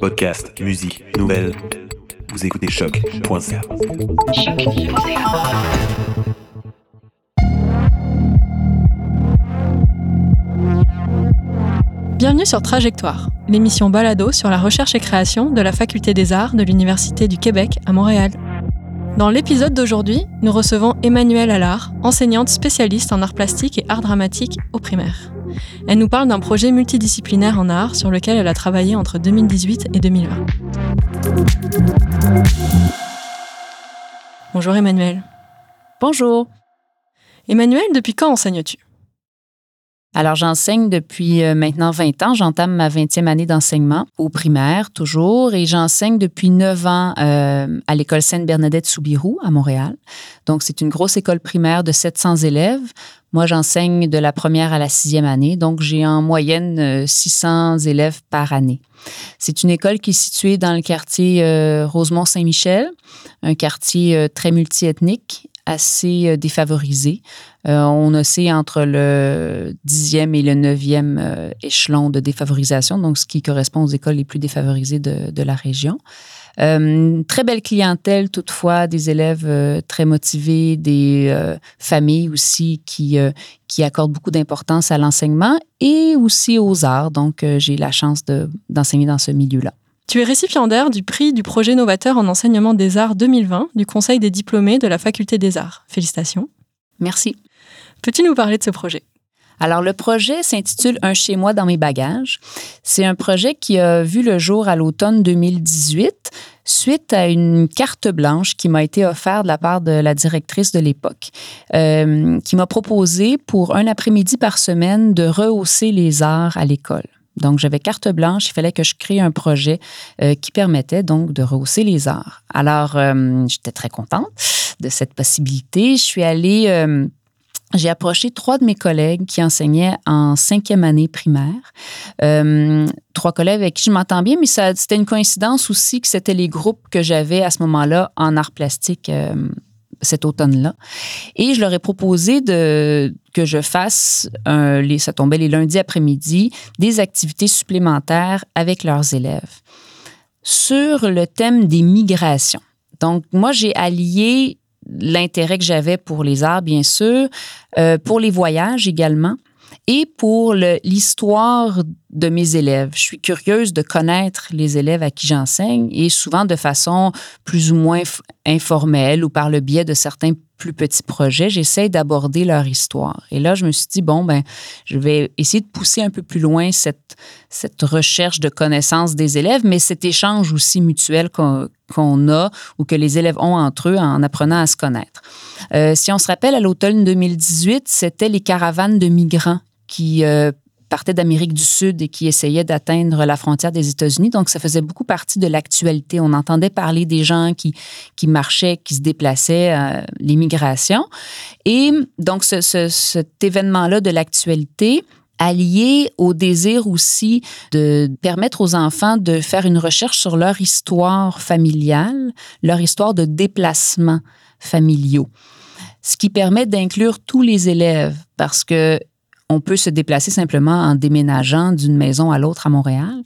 Podcast, musique, nouvelles. Vous écoutez choc.ca. Bienvenue sur Trajectoire, l'émission balado sur la recherche et création de la Faculté des Arts de l'Université du Québec à Montréal. Dans l'épisode d'aujourd'hui, nous recevons Emmanuelle Allard, enseignante spécialiste en arts plastiques et arts dramatiques au primaire. Elle nous parle d'un projet multidisciplinaire en art sur lequel elle a travaillé entre 2018 et 2020. Bonjour Emmanuelle. Bonjour. Emmanuelle, depuis quand enseignes-tu? Alors, j'enseigne depuis euh, maintenant 20 ans. J'entame ma 20e année d'enseignement au primaire, toujours, et j'enseigne depuis 9 ans euh, à l'école Sainte-Bernadette-Soubirou à Montréal. Donc, c'est une grosse école primaire de 700 élèves. Moi, j'enseigne de la première à la sixième année, donc j'ai en moyenne 600 euh, élèves par année. C'est une école qui est située dans le quartier Rosemont-Saint-Michel, un quartier très multiethnique assez euh, défavorisés. Euh, on oscille entre le dixième et le neuvième euh, échelon de défavorisation, donc ce qui correspond aux écoles les plus défavorisées de, de la région. très belle clientèle toutefois, des élèves très motivés, des familles aussi qui, qui accordent beaucoup d'importance à l'enseignement et aussi aux arts. Donc, j'ai la chance d'enseigner dans ce milieu-là. Tu es récipiendaire du prix du projet novateur en enseignement des arts 2020 du Conseil des diplômés de la Faculté des arts. Félicitations. Merci. Peux-tu nous parler de ce projet? Alors, le projet s'intitule Un chez moi dans mes bagages. C'est un projet qui a vu le jour à l'automne 2018 suite à une carte blanche qui m'a été offerte de la part de la directrice de l'époque, euh, qui m'a proposé pour un après-midi par semaine de rehausser les arts à l'école. Donc, j'avais carte blanche, il fallait que je crée un projet euh, qui permettait donc de rehausser les arts. Alors, euh, j'étais très contente de cette possibilité. Je suis allée, j'ai approché trois de mes collègues qui enseignaient en cinquième année primaire. trois collègues avec qui je m'entends bien, mais c'était une coïncidence aussi que c'était les groupes que j'avais à ce moment-là en arts plastiques cet automne-là. Et je leur ai proposé que je fasse, ça tombait les lundis après-midi, des activités supplémentaires avec leurs élèves sur le thème des migrations. Donc, moi, j'ai allié l'intérêt que j'avais pour les arts, bien sûr, euh, pour les voyages également, et pour l'histoire de mes élèves. Je suis curieuse de connaître les élèves à qui j'enseigne et souvent de façon plus ou moins informelle ou par le biais de certains plus petits projets, j'essaie d'aborder leur histoire. Et là, je me suis dit, bon, ben, je vais essayer de pousser un peu plus loin cette, cette recherche de connaissances des élèves, mais cet échange aussi mutuel qu'on a ou que les élèves ont entre eux en apprenant à se connaître. Euh, si on se rappelle, à l'automne 2018, c'était les caravanes de migrants qui euh, partaient d'Amérique du Sud et qui essayaient d'atteindre la frontière des États-Unis. Donc, ça faisait beaucoup partie de l'actualité. On entendait parler des gens qui, qui marchaient, qui se déplaçaient, euh, l'immigration. Et donc, cet événement-là de l'actualité, allié au désir aussi de permettre aux enfants de faire une recherche sur leur histoire familiale, leur histoire de déplacement familiaux ce qui permet d'inclure tous les élèves parce que on peut se déplacer simplement en déménageant d'une maison à l'autre à Montréal.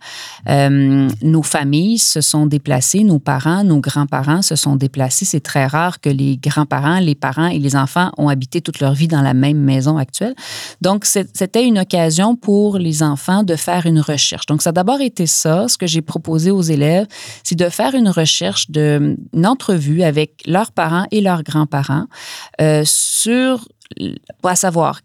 Euh, nos familles se sont déplacées, nos parents, nos grands-parents se sont déplacés. C'est très rare que les grands-parents, les parents et les enfants ont habité toute leur vie dans la même maison actuelle. Donc, c'était une occasion pour les enfants de faire une recherche. Donc, ça a d'abord été ça, ce que j'ai proposé aux élèves, c'est de faire une recherche, de, une entrevue avec leurs parents et leurs grands-parents euh, sur, à savoir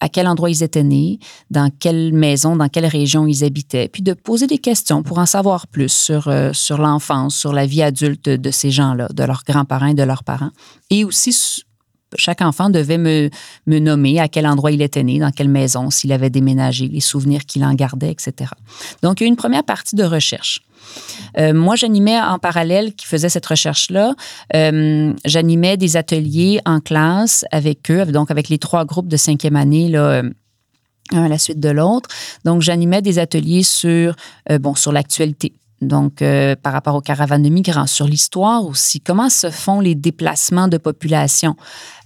à quel endroit ils étaient nés, dans quelle maison, dans quelle région ils habitaient, puis de poser des questions pour en savoir plus sur, euh, sur l'enfance, sur la vie adulte de ces gens-là, de leurs grands-parents et de leurs parents, et aussi chaque enfant devait me, me, nommer à quel endroit il était né, dans quelle maison, s'il avait déménagé, les souvenirs qu'il en gardait, etc. Donc, il y a une première partie de recherche. Euh, moi, j'animais en parallèle, qui faisait cette recherche-là, euh, j'animais des ateliers en classe avec eux, donc avec les trois groupes de cinquième année, là, euh, à la suite de l'autre. Donc, j'animais des ateliers sur, bon, sur l'actualité, donc euh, par rapport aux caravanes de migrants, sur l'histoire aussi. Comment se font les déplacements de population?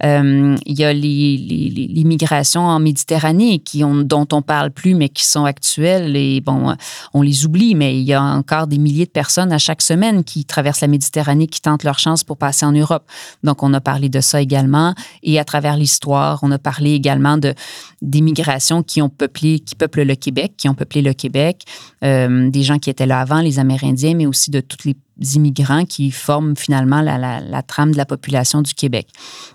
Euh, il y a les, migrations en Méditerranée qui ont, dont on parle plus, mais qui sont actuelles. Et bon, on les oublie, mais il y a encore des milliers de personnes à chaque semaine qui traversent la Méditerranée, qui tentent leur chance pour passer en Europe. Donc, on a parlé de ça également. Et à travers l'histoire, on a parlé également de des migrations qui ont peuplé, qui peuplent le Québec, qui ont peuplé le Québec, euh, des gens qui étaient là avant, les Amérindiens, mais aussi de tous les immigrants qui forment finalement la, trame de la population du Québec.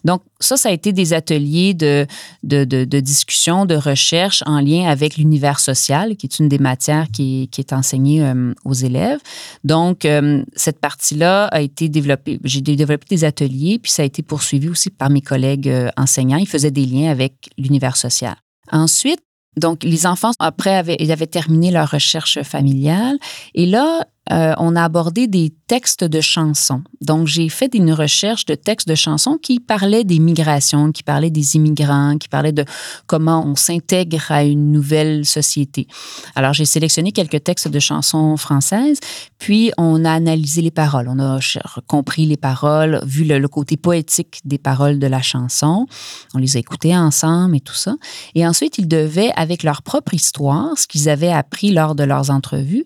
Donc, ça, ça a été des ateliers de, de, de, discussion, de recherche en lien avec l'univers social, qui est une des matières qui, est enseignée euh, aux élèves. Donc, euh, cette partie-là a été développée. J'ai développé des ateliers, puis ça a été poursuivi aussi par mes collègues enseignants. Ils faisaient des liens avec l'univers social. Ensuite, donc, les enfants, après, avaient, ils avaient terminé leur recherche familiale. Et là, euh, on a abordé des textes de chansons. Donc, j'ai fait une recherche de textes de chansons qui parlaient des migrations, qui parlaient des immigrants, qui parlaient de comment on s'intègre à une nouvelle société. Alors, j'ai sélectionné quelques textes de chansons françaises, puis on a analysé les paroles. On a compris les paroles, vu le, le côté poétique des paroles de la chanson. On les a écoutées ensemble et tout ça. Et ensuite, ils devaient, avec leur propre histoire, ce qu'ils avaient appris lors de leurs entrevues,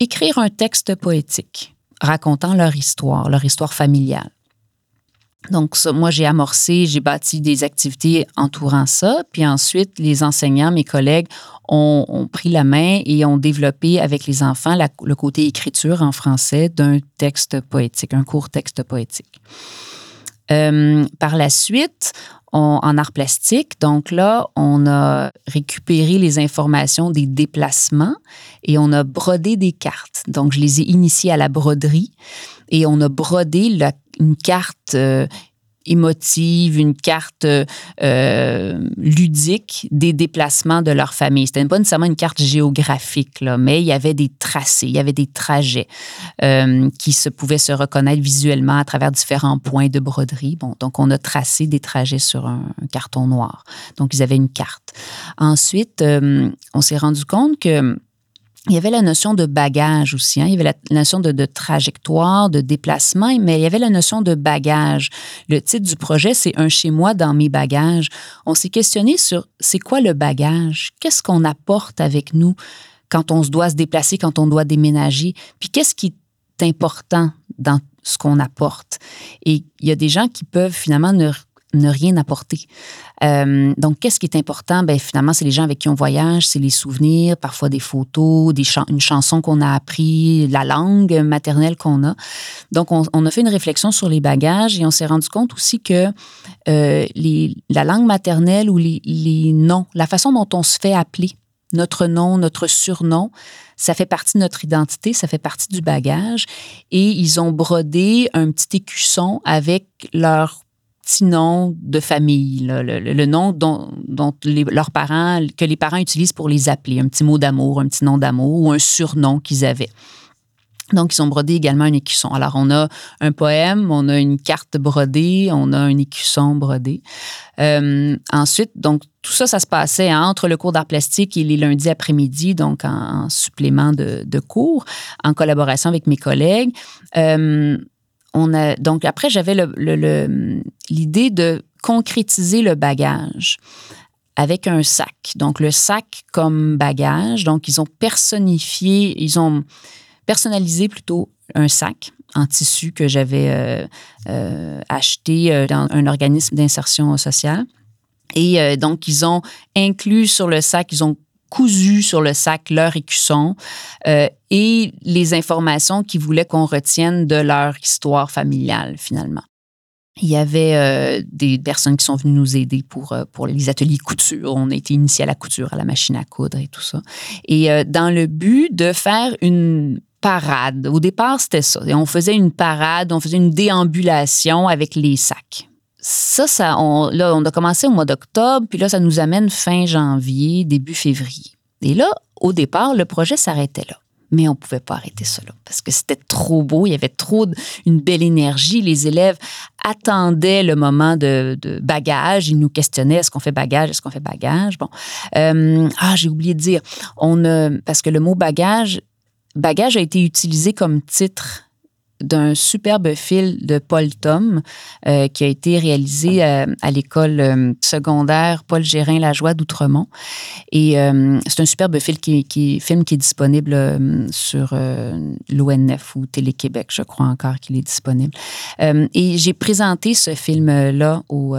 écrire un texte poétique racontant leur histoire, leur histoire familiale. Donc, moi, j'ai amorcé, j'ai bâti des activités entourant ça. Puis ensuite, les enseignants, mes collègues, ont, pris la main et ont développé avec les enfants le côté écriture en français d'un texte poétique, un court texte poétique. Euh, par la suite, en art plastique. Donc là, on a récupéré les informations des déplacements et on a brodé des cartes. Donc, je les ai initiées à la broderie et on a brodé une carte euh, émotive, une carte euh, ludique des déplacements de leur famille. C'était pas nécessairement une carte géographique, là, mais il y avait des tracés, il y avait des trajets euh, qui se pouvaient se reconnaître visuellement à travers différents points de broderie. Bon, donc on a tracé des trajets sur un, carton noir. Donc ils avaient une carte. Ensuite, euh, on s'est rendu compte que il y avait la notion de bagage aussi. Hein. Il y avait la notion de, trajectoire, de déplacement, mais il y avait la notion de bagage. Le titre du projet, c'est Un chez moi dans mes bagages. On s'est questionné sur c'est quoi le bagage? Qu'est-ce qu'on apporte avec nous quand on se doit se déplacer, quand on doit déménager? Puis qu'est-ce qui est important dans ce qu'on apporte? Et il y a des gens qui peuvent finalement ne ne rien apporter. Euh, donc, qu'est-ce qui est important? Ben, finalement, c'est les gens avec qui on voyage, c'est les souvenirs, parfois des photos, des une chanson qu'on a appris, la langue maternelle qu'on a. Donc, on, a fait une réflexion sur les bagages et on s'est rendu compte aussi que euh, la langue maternelle ou les, les noms, la façon dont on se fait appeler, notre nom, notre surnom, ça fait partie de notre identité, ça fait partie du bagage. Et ils ont brodé un petit écusson avec leur petit nom de famille, le, nom dont, leurs parents, que les parents utilisent pour les appeler, un petit mot d'amour, un petit nom d'amour ou un surnom qu'ils avaient. Donc, ils ont brodé également un écusson. Alors, on a un poème, on a une carte brodée, on a un écusson brodé. Euh, ensuite, donc, tout ça, ça se passait entre le cours d'art plastique et les lundis après-midi, donc en, supplément de, cours, en collaboration avec mes collègues. Euh, donc après, j'avais l'idée de concrétiser le bagage avec un sac. Donc le sac comme bagage. Donc ils ont personnifié, ils ont personnalisé plutôt un sac en tissu que j'avais euh, euh, acheté euh, dans un organisme d'insertion sociale. Et donc, ils ont inclus sur le sac, ils ont cousu sur le sac leur écusson euh, et les informations qu'ils voulaient qu'on retienne de leur histoire familiale, finalement. Il y avait euh, des personnes qui sont venues nous aider pour, euh, pour les ateliers couture. On a été initiés à la couture, à la machine à coudre et tout ça. Et dans le but de faire une parade. Au départ, c'était ça. Et on faisait une parade, on faisait une déambulation avec les sacs ça, ça on, là, on a commencé au mois d'octobre, puis là, ça nous amène fin janvier, début février. Et là, au départ, le projet s'arrêtait là. Mais on ne pouvait pas arrêter cela parce que c'était trop beau, il y avait trop une belle énergie. Les élèves attendaient le moment de, bagage. Ils nous questionnaient est-ce qu'on fait bagage, est-ce qu'on fait bagage? Bon, euh, ah j'ai oublié de dire, on parce que le mot bagage Bagage a été utilisé comme titre d'un superbe film de Paul Tom euh, qui a été réalisé euh, à l'école euh, secondaire Paul Gérin Lajoie d'Outremont et c'est un superbe film qui, film qui est disponible sur l'ONF ou Télé-Québec, je crois encore qu'il est disponible. et j'ai présenté ce film-là aux,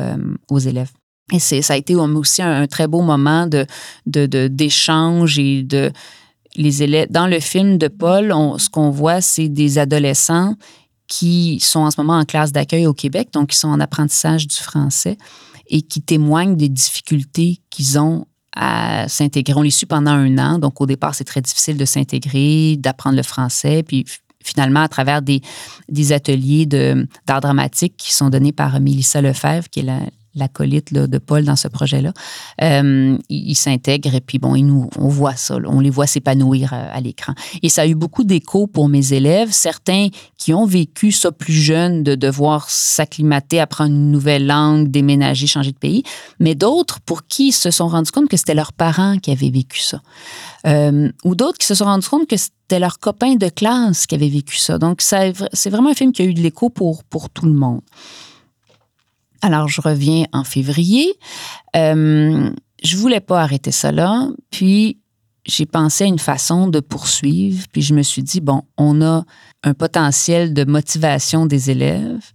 aux élèves. Et ça a été aussi un, très beau moment de, d'échange de, et de les élèves. Dans le film de Paul, ce qu'on voit, c'est des adolescents qui sont en ce moment en classe d'accueil au Québec, donc qui sont en apprentissage du français et qui témoignent des difficultés qu'ils ont à s'intégrer. On les suit pendant un an, donc au départ, c'est très difficile de s'intégrer, d'apprendre le français, puis finalement, à travers des, ateliers d'art dramatique qui sont donnés par Mélissa Lefebvre, qui est la, l'acolyte de Paul dans ce projet-là, euh, il, s'intègre et puis bon, nous, on voit ça, on les voit s'épanouir à, à l'écran. Et ça a eu beaucoup d'écho pour mes élèves, certains qui ont vécu ça plus jeune, de devoir s'acclimater, apprendre une nouvelle langue, déménager, changer de pays, mais d'autres pour qui ils se sont rendus compte que c'était leurs parents qui avaient vécu ça. Euh, ou d'autres qui se sont rendus compte que c'était leurs copains de classe qui avaient vécu ça. Donc, c'est vraiment un film qui a eu de l'écho pour, pour tout le monde. Alors, je reviens en février. Euh, je voulais pas arrêter ça là. Puis, j'ai pensé à une façon de poursuivre. Puis, je me suis dit, bon, on a un potentiel de motivation des élèves.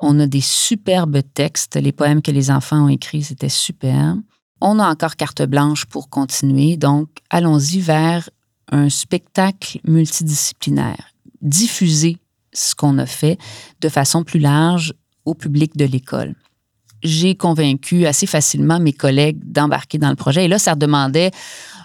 On a des superbes textes. Les poèmes que les enfants ont écrits, c'était super. On a encore carte blanche pour continuer. Donc, allons-y vers un spectacle multidisciplinaire. Diffuser ce qu'on a fait de façon plus large au public de l'école j'ai convaincu assez facilement mes collègues d'embarquer dans le projet. Et là, ça demandait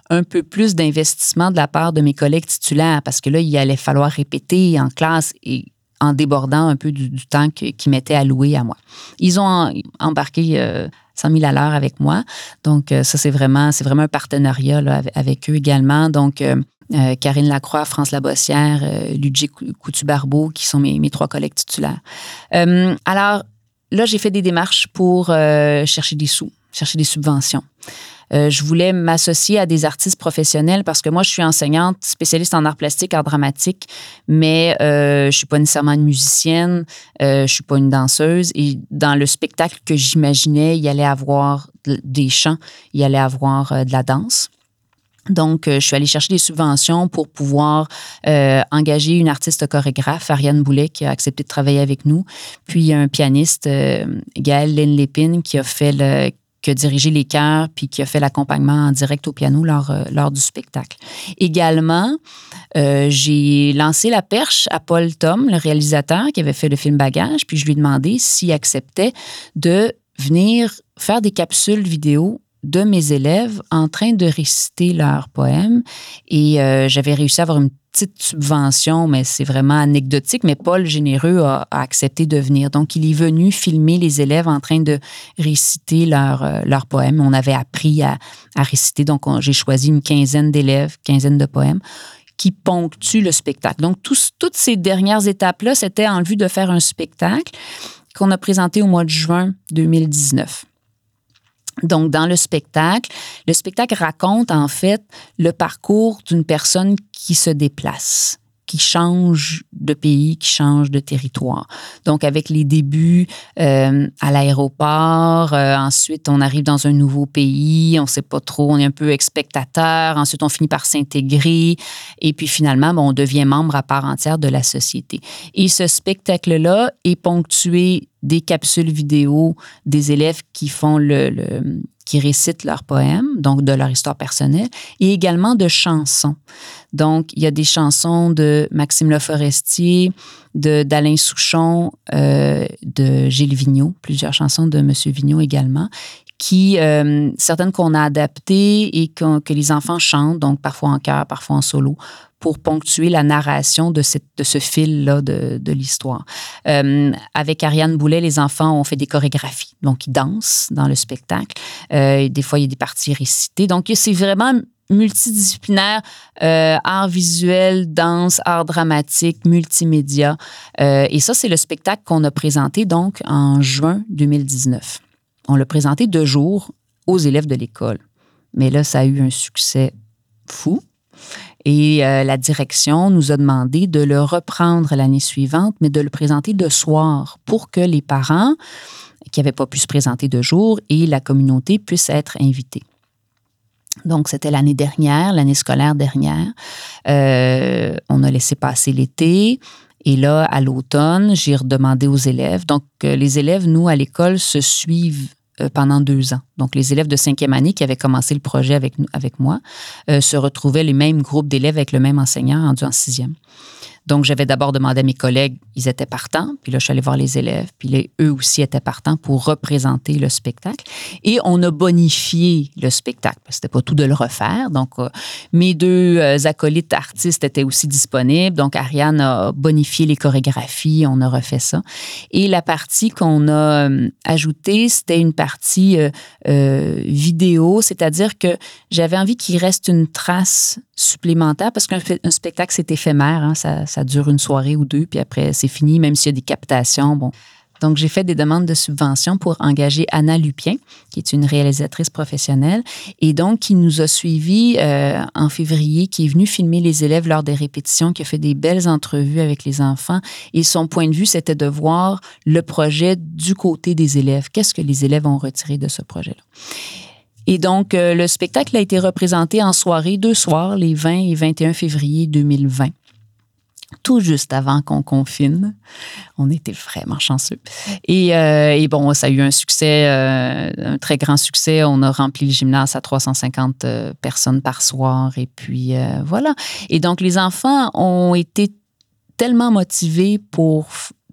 un peu plus d'investissement de la part de mes collègues titulaires parce que là, il allait falloir répéter en classe et en débordant un peu du, temps qu'ils m'étaient alloué à moi. Ils ont embarqué 100 000 à l'heure avec moi. Donc, euh, ça, c'est vraiment, vraiment un partenariat avec, eux également. Donc, euh, euh, Karine Lacroix, France Labossière, Ludger Coutu-Barbeau, qui sont mes, trois collègues titulaires. alors, là, j'ai fait des démarches pour euh, chercher des sous, chercher des subventions. Euh, je voulais m'associer à des artistes professionnels parce que moi, je suis enseignante, spécialiste en art plastique, art dramatique, mais euh, je suis pas nécessairement une musicienne, euh, je suis pas une danseuse. Et dans le spectacle que j'imaginais, il y allait avoir des chants, il y allait avoir euh, de la danse. Donc, euh, je suis allée chercher des subventions pour pouvoir euh, engager une artiste chorégraphe, Ariane Boulet, qui a accepté de travailler avec nous. Puis, un pianiste, euh, Gaël Lépine, qui a fait le qui a dirigé les chœurs puis qui a fait l'accompagnement en direct au piano lors, euh, lors du spectacle. Également, j'ai lancé la perche à Paul Tom, le réalisateur qui avait fait le film Bagage, puis je lui ai demandé s'il acceptait de venir faire des capsules vidéo de mes élèves en train de réciter leurs poèmes et euh, j'avais réussi à avoir une petite subvention, mais c'est vraiment anecdotique, mais Paul Généreux a, accepté de venir. Donc, il est venu filmer les élèves en train de réciter leurs leur euh, poèmes. On avait appris à, réciter, donc j'ai choisi une quinzaine d'élèves, quinzaine de poèmes qui ponctuent le spectacle. Donc, toutes ces dernières étapes-là, c'était en vue de faire un spectacle qu'on a présenté au mois de juin 2019. Donc, dans le spectacle, le spectacle raconte en fait le parcours d'une personne qui se déplace qui change de pays, qui change de territoire. Donc, avec les débuts euh, à l'aéroport, euh, ensuite on arrive dans un nouveau pays, on ne sait pas trop, on est un peu spectateur, ensuite on finit par s'intégrer, et puis finalement, on devient membre à part entière de la société. Et ce spectacle-là est ponctué des capsules vidéo des élèves qui font le, le qui récitent leurs poèmes, donc de leur histoire personnelle, et également de chansons. Donc, il y a des chansons de Maxime Le Forestier, d'Alain Souchon, euh, de Gilles Vigneault, plusieurs chansons de M. Vigneault également, qui, euh, certaines qu'on a adaptées et que les enfants chantent, donc parfois en chœur, parfois en solo, pour ponctuer la narration de, ce fil-là de, l'histoire. Euh, avec Ariane Boulet, les enfants ont fait des chorégraphies, donc ils dansent dans le spectacle. Des fois, il y a des parties récitées. Donc, c'est vraiment multidisciplinaire, euh, art visuel, danse, art dramatique, multimédia. Euh, et ça, c'est le spectacle qu'on a présenté donc en juin 2019. On l'a présenté deux jours aux élèves de l'école. Mais là, ça a eu un succès fou. Et euh, la direction nous a demandé de le reprendre l'année suivante, mais de le présenter de soir pour que les parents qui n'avaient pas pu se présenter de jour et la communauté puissent être invités. Donc, c'était l'année dernière, l'année scolaire dernière. Euh, on a laissé passer l'été. Et là, à l'automne, j'ai redemandé aux élèves. Donc, euh, les élèves, nous, à l'école, se suivent euh, pendant deux ans. Donc, les élèves de cinquième année qui avaient commencé le projet avec, avec moi se retrouvaient les mêmes groupes d'élèves avec le même enseignant rendu en sixième. Donc, j'avais d'abord demandé à mes collègues, ils étaient partants, puis là, je suis allée voir les élèves, puis les, eux aussi étaient partants pour représenter le spectacle. Et on a bonifié le spectacle. C'était pas tout de le refaire. Donc, euh, mes deux euh, acolytes artistes étaient aussi disponibles. Donc, Ariane a bonifié les chorégraphies, on a refait ça. Et la partie qu'on a euh, ajoutée, c'était une partie vidéo, c'est-à-dire que j'avais envie qu'il reste une trace supplémentaire parce qu'un spectacle, c'est éphémère. Hein, ça ça dure une soirée ou deux, puis après, c'est fini, même s'il y a des captations. Bon. Donc, j'ai fait des demandes de subvention pour engager Anna Lupien, qui est une réalisatrice professionnelle, et donc qui nous a suivis euh, en février, qui est venue filmer les élèves lors des répétitions, qui a fait des belles entrevues avec les enfants. Et son point de vue, c'était de voir le projet du côté des élèves. Qu'est-ce que les élèves ont retiré de ce projet-là? Et donc, euh, le spectacle a été représenté en soirée, deux soirs, les 20 et 21 février 2020 tout juste avant qu'on confine. On était vraiment chanceux. Et, euh, et, bon, ça a eu un succès, euh, un très grand succès. On a rempli le gymnase à 350 euh, personnes par soir. Et puis, voilà. Et donc, les enfants ont été tellement motivés pour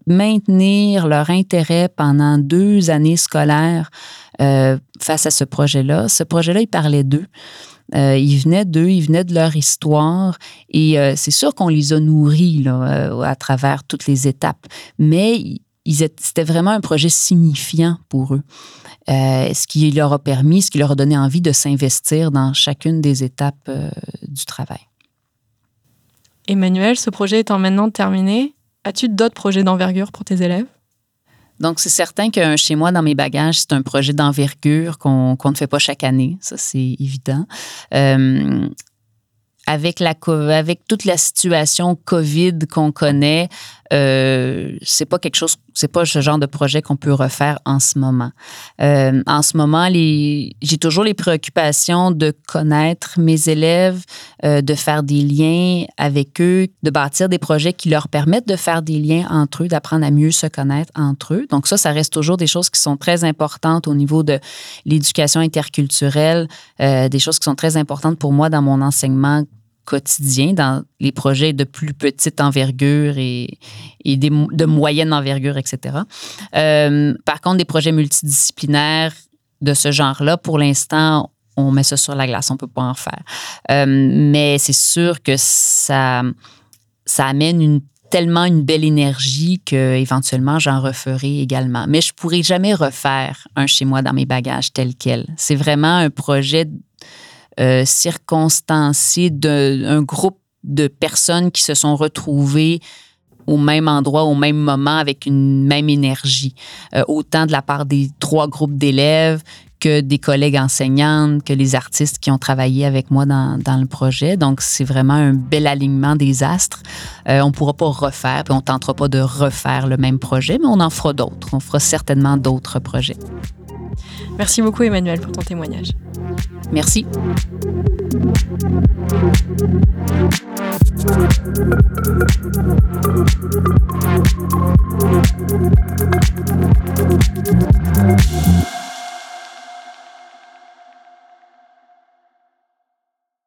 maintenir leur intérêt pendant deux années scolaires face à ce projet-là. Ce projet-là, il parlait d'eux. Euh, ils venaient d'eux, ils venaient de leur histoire. Et euh, c'est sûr qu'on les a nourris euh, à travers toutes les étapes. Mais c'était vraiment un projet signifiant pour eux. ce qui leur a permis, ce qui leur a donné envie de s'investir dans chacune des étapes du travail. Emmanuel, ce projet étant maintenant terminé, as-tu d'autres projets d'envergure pour tes élèves? Donc, c'est certain qu'un chez moi dans mes bagages, c'est un projet d'envergure qu'on ne fait pas chaque année. Ça, c'est évident. Euh, avec, la, avec toute la situation COVID qu'on connaît, euh, c'est pas quelque chose, c'est pas ce genre de projet qu'on peut refaire en ce moment. Euh, en ce moment, j'ai toujours les préoccupations de connaître mes élèves, euh, de faire des liens avec eux, de bâtir des projets qui leur permettent de faire des liens entre eux, d'apprendre à mieux se connaître entre eux. Donc ça, ça reste toujours des choses qui sont très importantes au niveau de l'éducation interculturelle, euh, des choses qui sont très importantes pour moi dans mon enseignement quotidien dans les projets de plus petite envergure et, de moyenne envergure, etc. Euh, par contre, des projets multidisciplinaires de ce genre-là, pour l'instant, on met ça sur la glace, on ne peut pas en faire. Euh, mais c'est sûr que ça, ça amène tellement une belle énergie que éventuellement j'en referai également. Mais je pourrais jamais refaire un chez moi dans mes bagages tel quel. C'est vraiment un projet euh, circonstancié d'un groupe de personnes qui se sont retrouvées au même endroit, au même moment, avec une même énergie, euh, autant de la part des trois groupes d'élèves que des collègues enseignantes, que les artistes qui ont travaillé avec moi dans, dans le projet. Donc, c'est vraiment un bel alignement des astres. Euh, on ne pourra pas refaire, puis on ne tentera pas de refaire le même projet, mais on en fera d'autres. On fera certainement d'autres projets. Merci beaucoup Emmanuel pour ton témoignage. Merci.